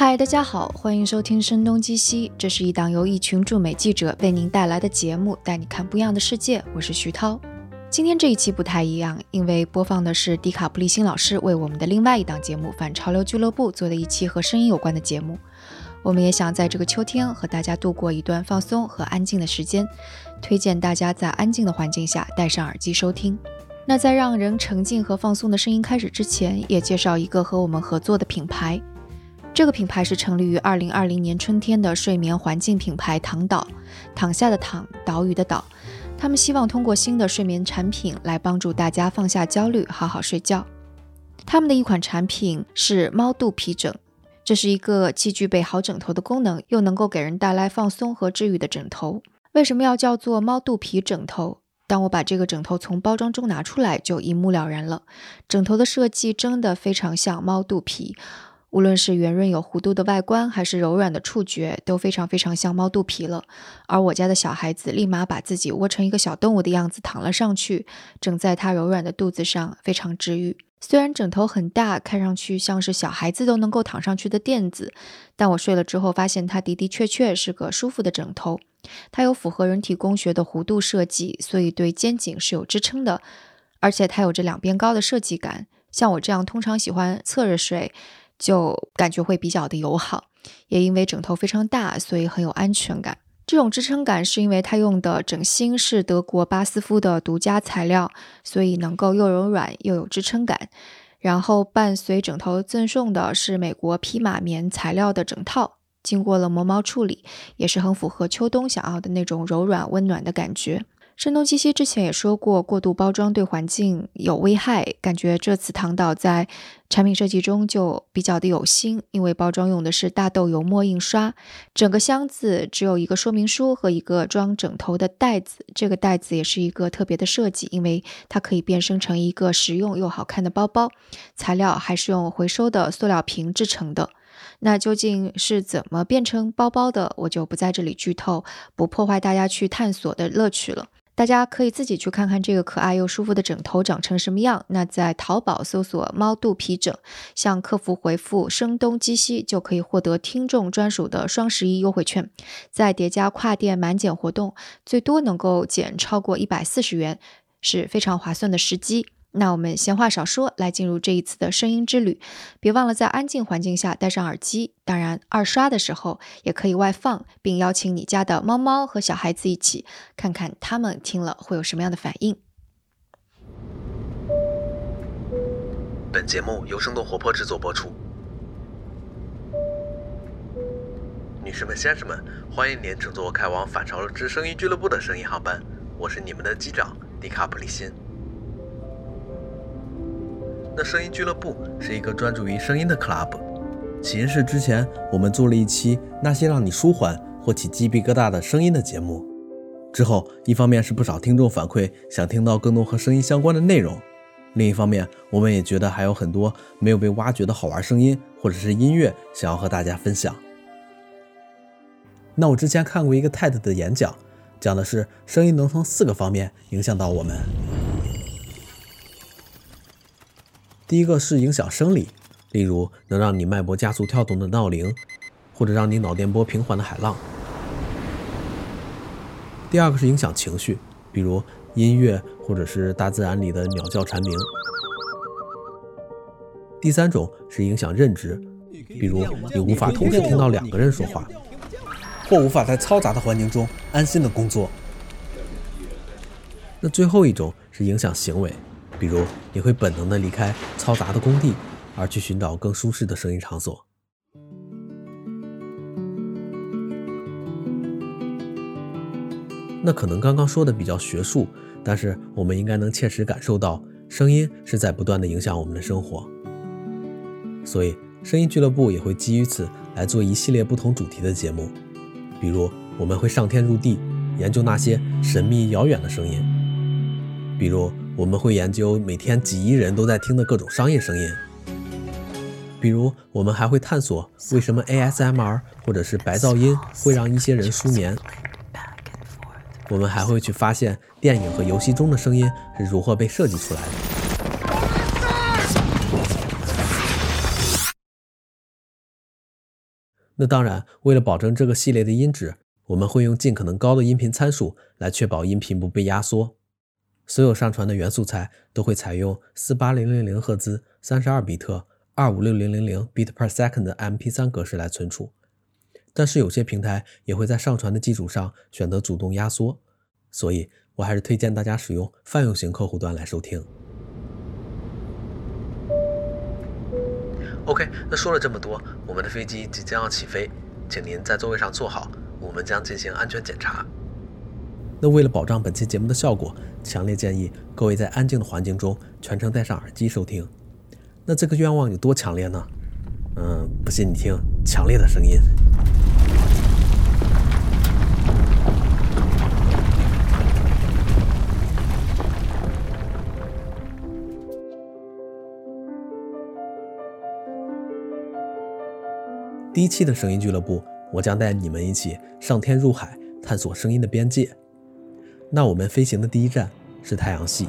嗨，大家好，欢迎收听《声东击西》，这是一档由一群驻美记者为您带来的节目，带你看不一样的世界。我是徐涛。今天这一期不太一样，因为播放的是迪卡布利辛老师为我们的另外一档节目《反潮流俱乐部》做的一期和声音有关的节目。我们也想在这个秋天和大家度过一段放松和安静的时间，推荐大家在安静的环境下戴上耳机收听。那在让人沉静和放松的声音开始之前，也介绍一个和我们合作的品牌。这个品牌是成立于二零二零年春天的睡眠环境品牌躺岛，躺下的躺，岛屿的岛。他们希望通过新的睡眠产品来帮助大家放下焦虑，好好睡觉。他们的一款产品是猫肚皮枕，这是一个既具备好枕头的功能，又能够给人带来放松和治愈的枕头。为什么要叫做猫肚皮枕头？当我把这个枕头从包装中拿出来，就一目了然了。枕头的设计真的非常像猫肚皮。无论是圆润有弧度的外观，还是柔软的触觉，都非常非常像猫肚皮了。而我家的小孩子立马把自己窝成一个小动物的样子躺了上去，枕在他柔软的肚子上，非常治愈。虽然枕头很大，看上去像是小孩子都能够躺上去的垫子，但我睡了之后发现它的的确确是个舒服的枕头。它有符合人体工学的弧度设计，所以对肩颈是有支撑的，而且它有着两边高的设计感。像我这样通常喜欢侧着睡。就感觉会比较的友好，也因为枕头非常大，所以很有安全感。这种支撑感是因为它用的枕芯是德国巴斯夫的独家材料，所以能够又柔软又有支撑感。然后伴随枕头赠送的是美国匹马棉材料的枕套，经过了磨毛处理，也是很符合秋冬想要的那种柔软温暖的感觉。声东击西之前也说过，过度包装对环境有危害。感觉这次唐导在产品设计中就比较的有心，因为包装用的是大豆油墨印刷，整个箱子只有一个说明书和一个装枕头的袋子。这个袋子也是一个特别的设计，因为它可以变身成一个实用又好看的包包。材料还是用回收的塑料瓶制成的。那究竟是怎么变成包包的，我就不在这里剧透，不破坏大家去探索的乐趣了。大家可以自己去看看这个可爱又舒服的枕头长成什么样。那在淘宝搜索“猫肚皮枕”，向客服回复“声东击西”，就可以获得听众专属的双十一优惠券。再叠加跨店满减活动，最多能够减超过一百四十元，是非常划算的时机。那我们闲话少说，来进入这一次的声音之旅。别忘了在安静环境下戴上耳机，当然二刷的时候也可以外放，并邀请你家的猫猫和小孩子一起，看看他们听了会有什么样的反应。本节目由生动活泼制作播出。女士们、先生们，欢迎您乘坐开往反潮流之声音俱乐部的声音航班，我是你们的机长迪卡普里辛。那声音俱乐部是一个专注于声音的 club。起因是之前我们做了一期那些让你舒缓或起鸡皮疙瘩的声音的节目，之后一方面是不少听众反馈想听到更多和声音相关的内容，另一方面我们也觉得还有很多没有被挖掘的好玩声音或者是音乐想要和大家分享。那我之前看过一个 TED 的演讲，讲的是声音能从四个方面影响到我们。第一个是影响生理，例如能让你脉搏加速跳动的闹铃，或者让你脑电波平缓的海浪。第二个是影响情绪，比如音乐或者是大自然里的鸟叫蝉鸣。第三种是影响认知，比如你无法同时听到两个人说话，或无法在嘈杂的环境中安心的工作。那最后一种是影响行为。比如，你会本能的离开嘈杂的工地，而去寻找更舒适的声音场所。那可能刚刚说的比较学术，但是我们应该能切实感受到，声音是在不断的影响我们的生活。所以，声音俱乐部也会基于此来做一系列不同主题的节目。比如，我们会上天入地，研究那些神秘遥远的声音。比如。我们会研究每天几亿人都在听的各种商业声音，比如我们还会探索为什么 ASMR 或者是白噪音会让一些人舒眠。我们还会去发现电影和游戏中的声音是如何被设计出来的。那当然，为了保证这个系列的音质，我们会用尽可能高的音频参数来确保音频不被压缩。所有上传的原素材都会采用四八零零零赫兹、三十二比特、二五六零零零 bit per second 的 MP3 格式来存储。但是有些平台也会在上传的基础上选择主动压缩，所以我还是推荐大家使用泛用型客户端来收听。OK，那说了这么多，我们的飞机即将要起飞，请您在座位上坐好，我们将进行安全检查。那为了保障本期节目的效果，强烈建议各位在安静的环境中全程戴上耳机收听。那这个愿望有多强烈呢？嗯，不信你听，强烈的声音。第一期的声音俱乐部，我将带你们一起上天入海，探索声音的边界。那我们飞行的第一站是太阳系。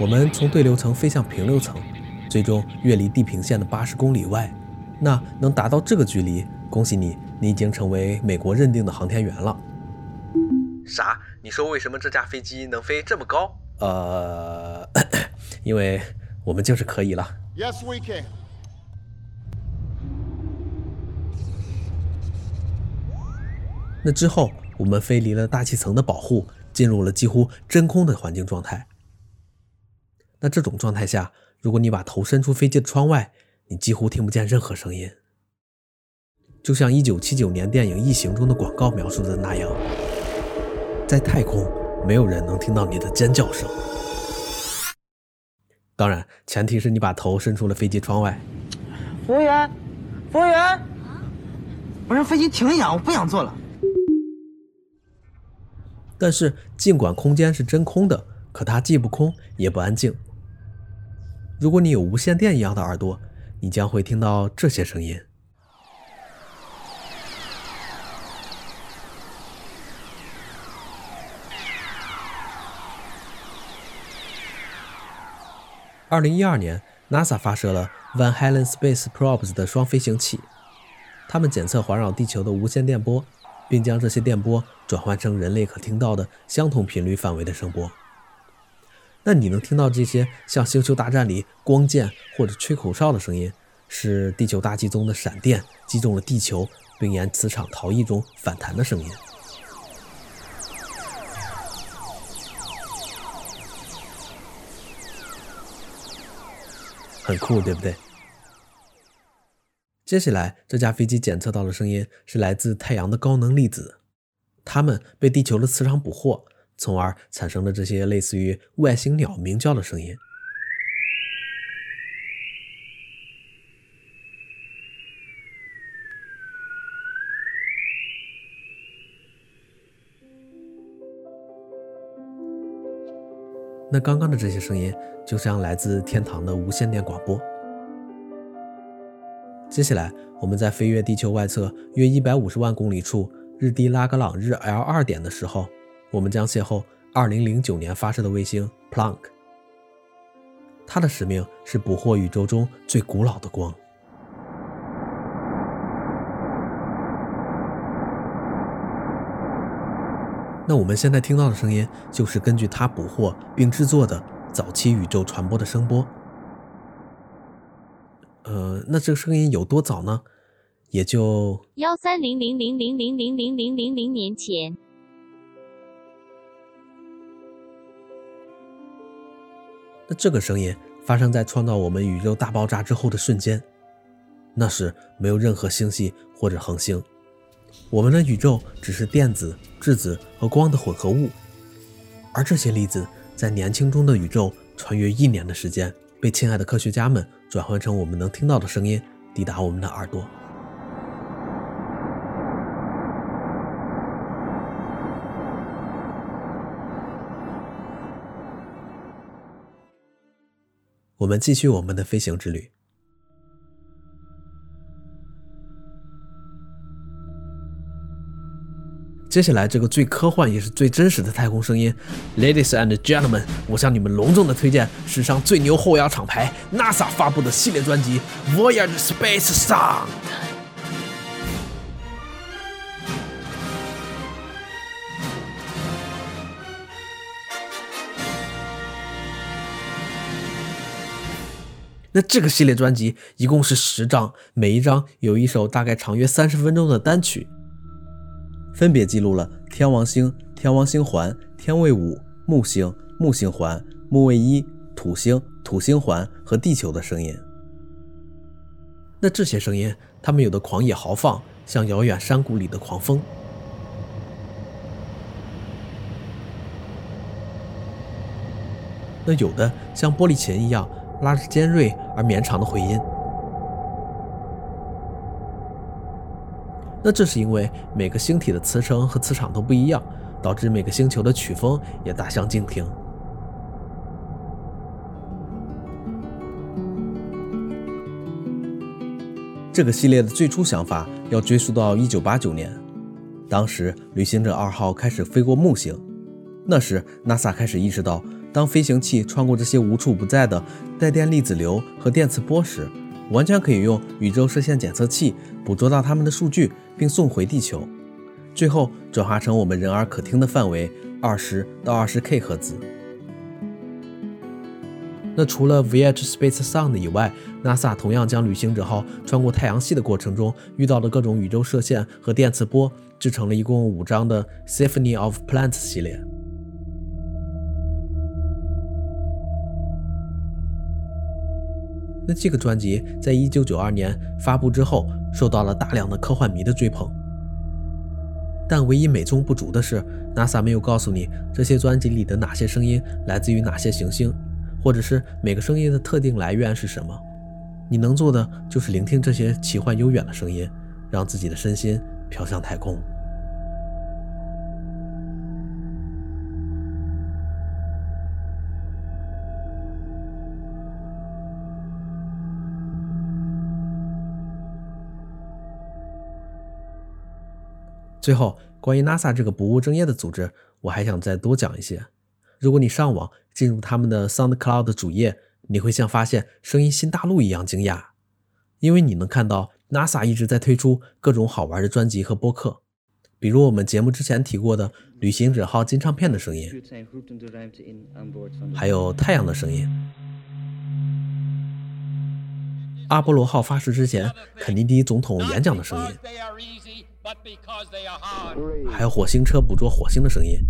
我们从对流层飞向平流层，最终越离地平线的八十公里外。那能达到这个距离，恭喜你，你已经成为美国认定的航天员了。啥？你说为什么这架飞机能飞这么高？呃，因为我们就是可以了。Yes, we can. 那之后，我们飞离了大气层的保护，进入了几乎真空的环境状态。那这种状态下，如果你把头伸出飞机的窗外，你几乎听不见任何声音，就像1979年电影《异形》中的广告描述的那样，在太空。没有人能听到你的尖叫声。当然，前提是你把头伸出了飞机窗外。服务员，服务员，我让飞机停一下，我不想坐了。但是，尽管空间是真空的，可它既不空也不安静。如果你有无线电一样的耳朵，你将会听到这些声音。二零一二年，NASA 发射了 Van Halen Space Probes 的双飞行器，它们检测环绕地球的无线电波，并将这些电波转换成人类可听到的相同频率范围的声波。那你能听到这些像《星球大战》里光剑或者吹口哨的声音，是地球大气中的闪电击中了地球，并沿磁场逃逸中反弹的声音。很酷，对不对？接下来，这架飞机检测到的声音是来自太阳的高能粒子，它们被地球的磁场捕获，从而产生了这些类似于外星鸟鸣叫的声音。那刚刚的这些声音就像来自天堂的无线电广播。接下来，我们在飞越地球外侧约一百五十万公里处日地拉格朗日 L 二点的时候，我们将邂逅二零零九年发射的卫星 Planck。它的使命是捕获宇宙中最古老的光。那我们现在听到的声音，就是根据它捕获并制作的早期宇宙传播的声波。呃，那这个声音有多早呢？也就幺三零零零零零零零零零零年前。那这个声音发生在创造我们宇宙大爆炸之后的瞬间，那时没有任何星系或者恒星。我们的宇宙只是电子、质子和光的混合物，而这些粒子在年轻中的宇宙穿越一年的时间，被亲爱的科学家们转换成我们能听到的声音，抵达我们的耳朵。我们继续我们的飞行之旅。接下来这个最科幻也是最真实的太空声音，Ladies and Gentlemen，我向你们隆重的推荐史上最牛后摇厂牌 NASA 发布的系列专辑《Voyage Space Sound》。那这个系列专辑一共是十张，每一张有一首大概长约三十分钟的单曲。分别记录了天王星、天王星环、天卫五、木星、木星环、木卫一、土星、土星环和地球的声音。那这些声音，它们有的狂野豪放，像遥远山谷里的狂风；那有的像玻璃琴一样，拉着尖锐而绵长的回音。那这是因为每个星体的磁场和磁场都不一样，导致每个星球的曲风也大相径庭。这个系列的最初想法要追溯到1989年，当时旅行者二号开始飞过木星，那时 NASA 开始意识到，当飞行器穿过这些无处不在的带电粒子流和电磁波时，完全可以用宇宙射线检测器捕捉到它们的数据，并送回地球，最后转化成我们人耳可听的范围二十到二十 K 赫兹。那除了 VH Space Sound 以外，NASA 同样将旅行者号穿过太阳系的过程中遇到的各种宇宙射线和电磁波，制成了一共五张的 Symphony of Plants 系列。那这个专辑在一九九二年发布之后，受到了大量的科幻迷的追捧。但唯一美中不足的是，NASA 没有告诉你这些专辑里的哪些声音来自于哪些行星，或者是每个声音的特定来源是什么。你能做的就是聆听这些奇幻悠远的声音，让自己的身心飘向太空。最后，关于 NASA 这个不务正业的组织，我还想再多讲一些。如果你上网进入他们的 SoundCloud 主页，你会像发现声音新大陆一样惊讶，因为你能看到 NASA 一直在推出各种好玩的专辑和播客，比如我们节目之前提过的旅行者号金唱片的声音，还有太阳的声音，阿波罗号发射之前肯尼迪总统演讲的声音。还有火星车捕捉火星的声音，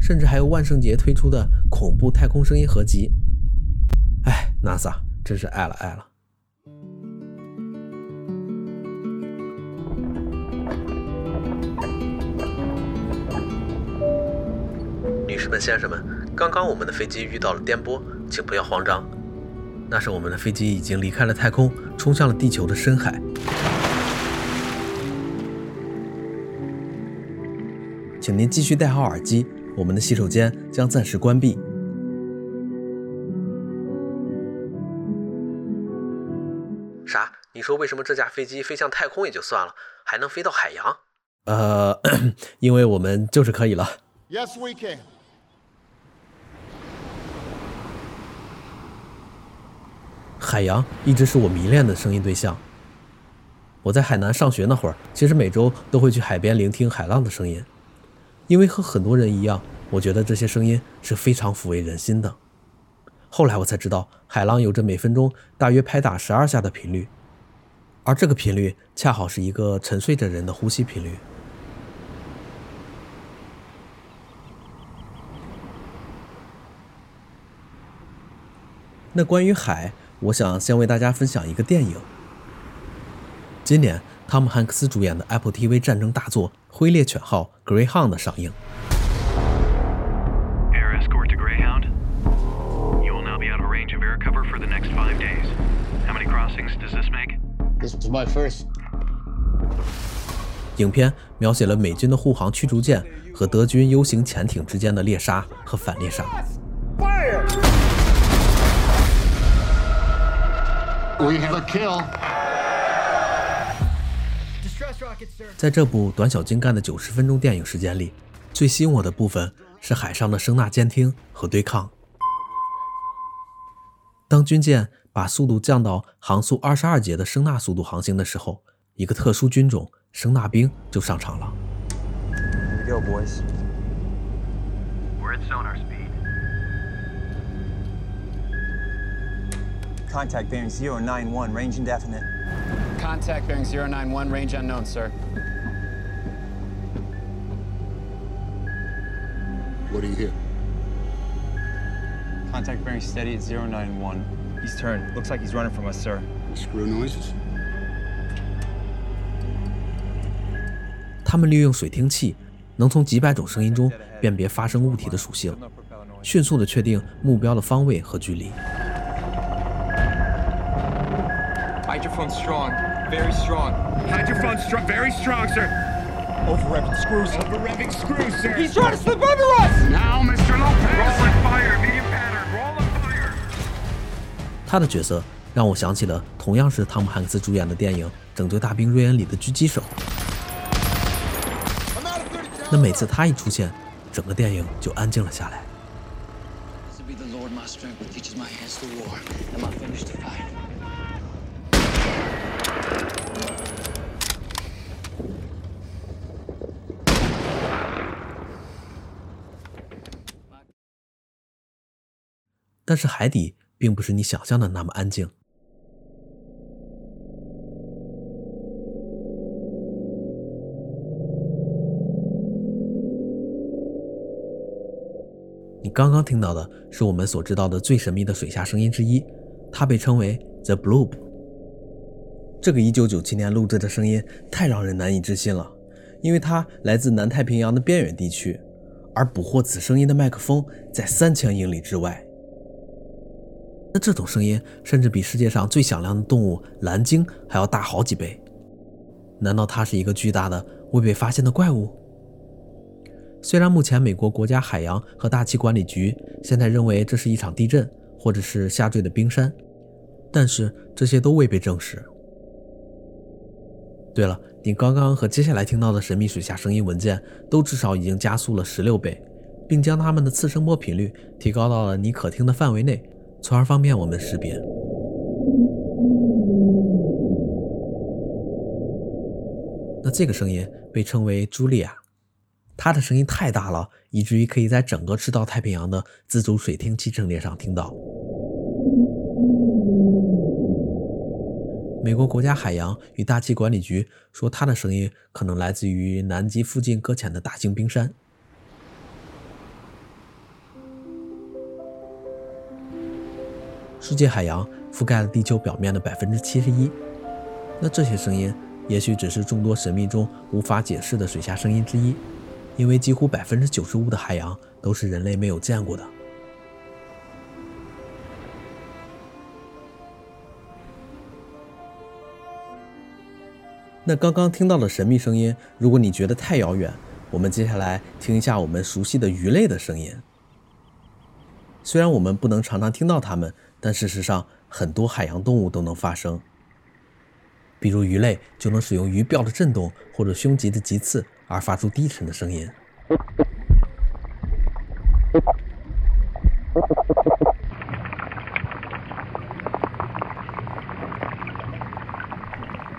甚至还有万圣节推出的恐怖太空声音合集。哎，NASA 真是爱了爱了！女士们、先生们，刚刚我们的飞机遇到了颠簸，请不要慌张。那是我们的飞机已经离开了太空，冲向了地球的深海。请您继续戴好耳机，我们的洗手间将暂时关闭。啥？你说为什么这架飞机飞向太空也就算了，还能飞到海洋？呃，因为我们就是可以了。Yes, we can. 海洋一直是我迷恋的声音对象。我在海南上学那会儿，其实每周都会去海边聆听海浪的声音，因为和很多人一样，我觉得这些声音是非常抚慰人心的。后来我才知道，海浪有着每分钟大约拍打十二下的频率，而这个频率恰好是一个沉睡着人的呼吸频率。那关于海。我想先为大家分享一个电影。今年，汤姆汉克斯主演的 Apple TV 战争大作《灰猎犬号》（Greyhound） 上映。影片描写了美军的护航驱逐舰和德军 U 型潜艇之间的猎杀和反猎杀。We have a kill. 在这部短小精干的九十分钟电影时间里，最吸引我的部分是海上的声纳监听和对抗。当军舰把速度降到航速二十二节的声纳速度航行的时候，一个特殊军种——声纳兵就上场了。Here we go, boys. We're at sonar Contact bearing 091, range indefinite. Contact bearing 091, range unknown, sir. What do you hear? Contact bearing steady at 091. He's turned. Looks like he's running from us, sir. Screw noises? 他们利用水听器，能从几百种声音中辨别发生物体的属性，迅速地确定目标的方位和距离。 Hydrophone strong. Very strong. Hydrophone str- very strong, sir. Over revving screws. Over revving screws, sir. He's trying to slip under us! now, Mr. Lopez. Roll and fire. Medium pattern. Roll and fire. 他的角色让我想起了同样是汤姆汉克斯主演的电影《拯救大兵瑞恩》里的狙击手。那每次他一出现，整个电影就安静了下来。To be the Lord my strength that teaches my hands to war and my fingers to fight. 但是海底并不是你想象的那么安静。你刚刚听到的是我们所知道的最神秘的水下声音之一，它被称为 The Bloop。这个1997年录制的声音太让人难以置信了，因为它来自南太平洋的边远地区，而捕获此声音的麦克风在三千英里之外。那这种声音甚至比世界上最响亮的动物蓝鲸还要大好几倍。难道它是一个巨大的未被发现的怪物？虽然目前美国国家海洋和大气管理局现在认为这是一场地震或者是下坠的冰山，但是这些都未被证实。对了，你刚刚和接下来听到的神秘水下声音文件都至少已经加速了十六倍，并将它们的次声波频率提高到了你可听的范围内，从而方便我们识别。那这个声音被称为茱莉亚，它的声音太大了，以至于可以在整个赤道太平洋的自主水听器阵列上听到。美国国家海洋与大气管理局说，它的声音可能来自于南极附近搁浅的大型冰山。世界海洋覆盖了地球表面的百分之七十一，那这些声音也许只是众多神秘中无法解释的水下声音之一，因为几乎百分之九十五的海洋都是人类没有见过的。那刚刚听到的神秘声音，如果你觉得太遥远，我们接下来听一下我们熟悉的鱼类的声音。虽然我们不能常常听到它们，但事实上很多海洋动物都能发声。比如鱼类就能使用鱼鳔的震动或者胸鳍的棘刺而发出低沉的声音。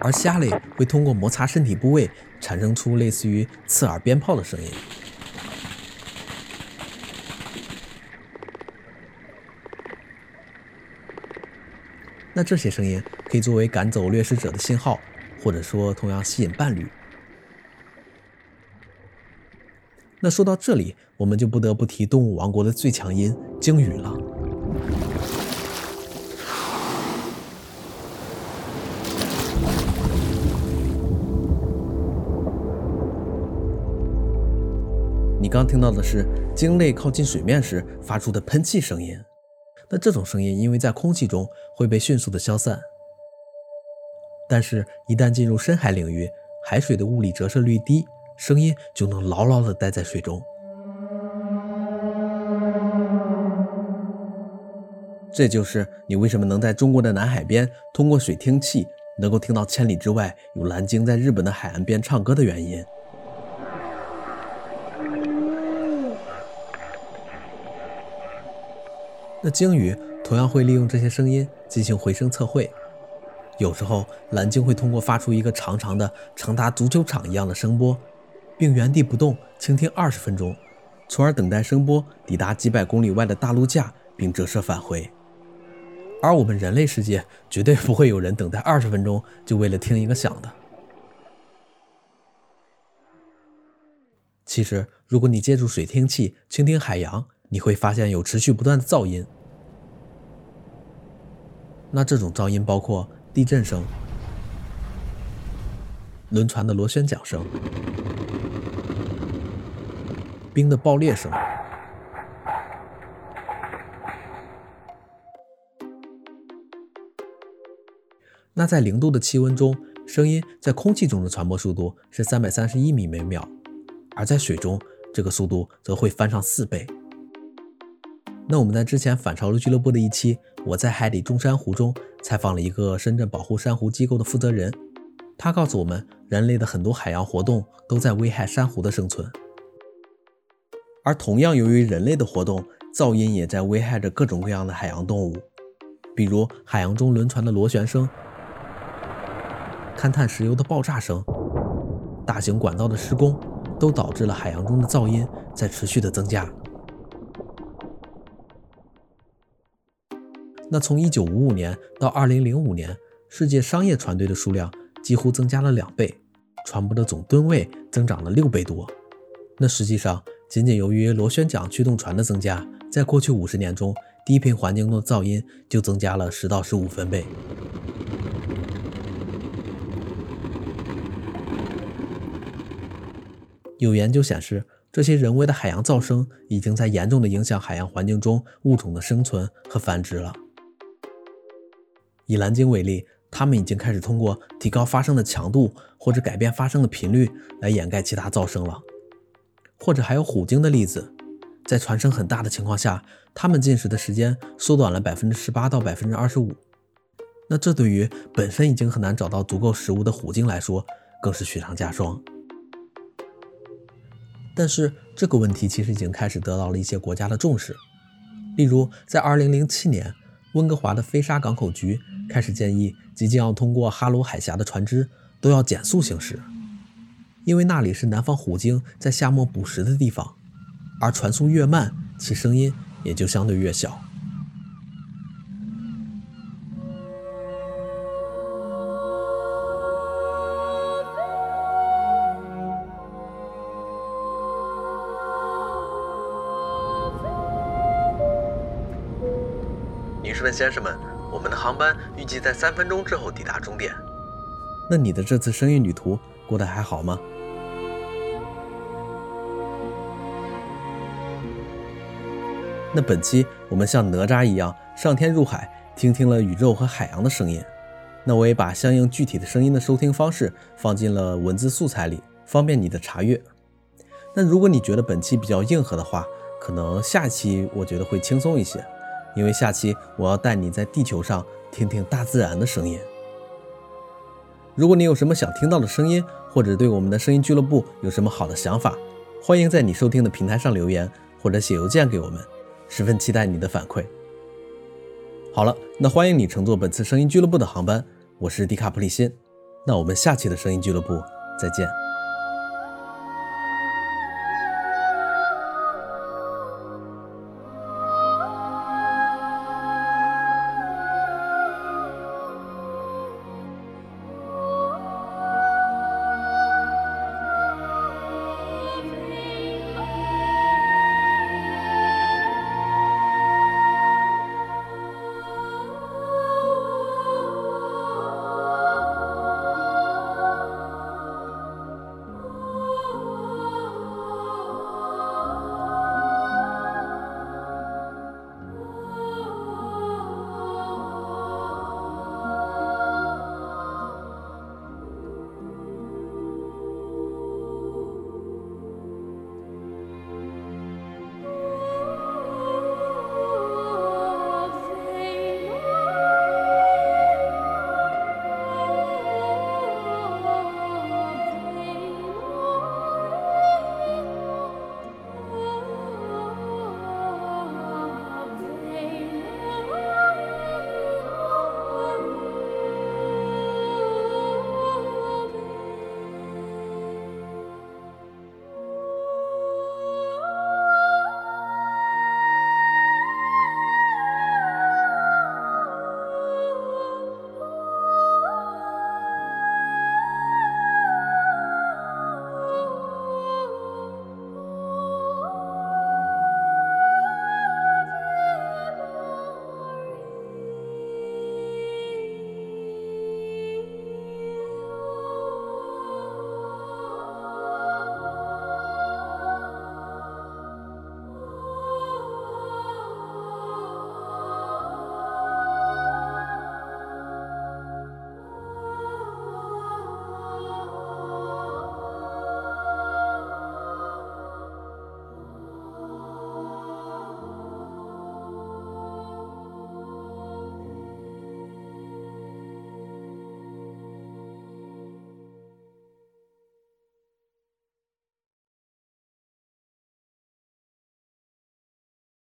而虾类会通过摩擦身体部位产生出类似于刺耳鞭炮的声音。那这些声音可以作为赶走掠食者的信号，或者说同样吸引伴侣。那说到这里，我们就不得不提动物王国的最强音——鲸鱼了。你刚听到的是鲸类靠近水面时发出的喷气声音。那这种声音因为在空气中会被迅速的消散，但是，一旦进入深海领域，海水的物理折射率低，声音就能牢牢的待在水中。这就是你为什么能在中国的南海边通过水听器能够听到千里之外有蓝鲸在日本的海岸边唱歌的原因。那鲸鱼同样会利用这些声音进行回声测绘。有时候，蓝鲸会通过发出一个长长的、长达足球场一样的声波，并原地不动倾听二十分钟，从而等待声波抵达几百公里外的大陆架，并折射返回。而我们人类世界绝对不会有人等待二十分钟就为了听一个响的。其实，如果你借助水听器倾听海洋，你会发现有持续不断的噪音。那这种噪音包括地震声、轮船的螺旋桨声、冰的爆裂声。那在零度的气温中，声音在空气中的传播速度是三百三十一米每秒，而在水中，这个速度则会翻上四倍。那我们在之前反潮流俱乐部的一期《我在海底中珊瑚》中采访了一个深圳保护珊瑚机构的负责人，他告诉我们，人类的很多海洋活动都在危害珊瑚的生存。而同样，由于人类的活动，噪音也在危害着各种各样的海洋动物，比如海洋中轮船的螺旋声、勘探石油的爆炸声、大型管道的施工，都导致了海洋中的噪音在持续的增加。那从1955年到2005年，世界商业船队的数量几乎增加了两倍，船舶的总吨位增长了六倍多。那实际上，仅仅由于螺旋桨驱动船的增加，在过去五十年中，低频环境中的噪音就增加了十到十五分贝。有研究显示，这些人为的海洋噪声已经在严重的影响海洋环境中物种的生存和繁殖了。以蓝鲸为例，它们已经开始通过提高发声的强度或者改变发声的频率来掩盖其他噪声了。或者还有虎鲸的例子，在传声很大的情况下，它们进食的时间缩短了百分之十八到百分之二十五。那这对于本身已经很难找到足够食物的虎鲸来说，更是雪上加霜。但是这个问题其实已经开始得到了一些国家的重视，例如在二零零七年，温哥华的飞沙港口局。开始建议即将要通过哈罗海峡的船只都要减速行驶，因为那里是南方虎鲸在夏末捕食的地方，而船速越慢，其声音也就相对越小。女士们、先生们。我们的航班预计在三分钟之后抵达终点。那你的这次声音旅途过得还好吗？那本期我们像哪吒一样上天入海，听听了宇宙和海洋的声音。那我也把相应具体的声音的收听方式放进了文字素材里，方便你的查阅。那如果你觉得本期比较硬核的话，可能下期我觉得会轻松一些。因为下期我要带你在地球上听听大自然的声音。如果你有什么想听到的声音，或者对我们的声音俱乐部有什么好的想法，欢迎在你收听的平台上留言，或者写邮件给我们，十分期待你的反馈。好了，那欢迎你乘坐本次声音俱乐部的航班，我是迪卡普里辛，那我们下期的声音俱乐部再见。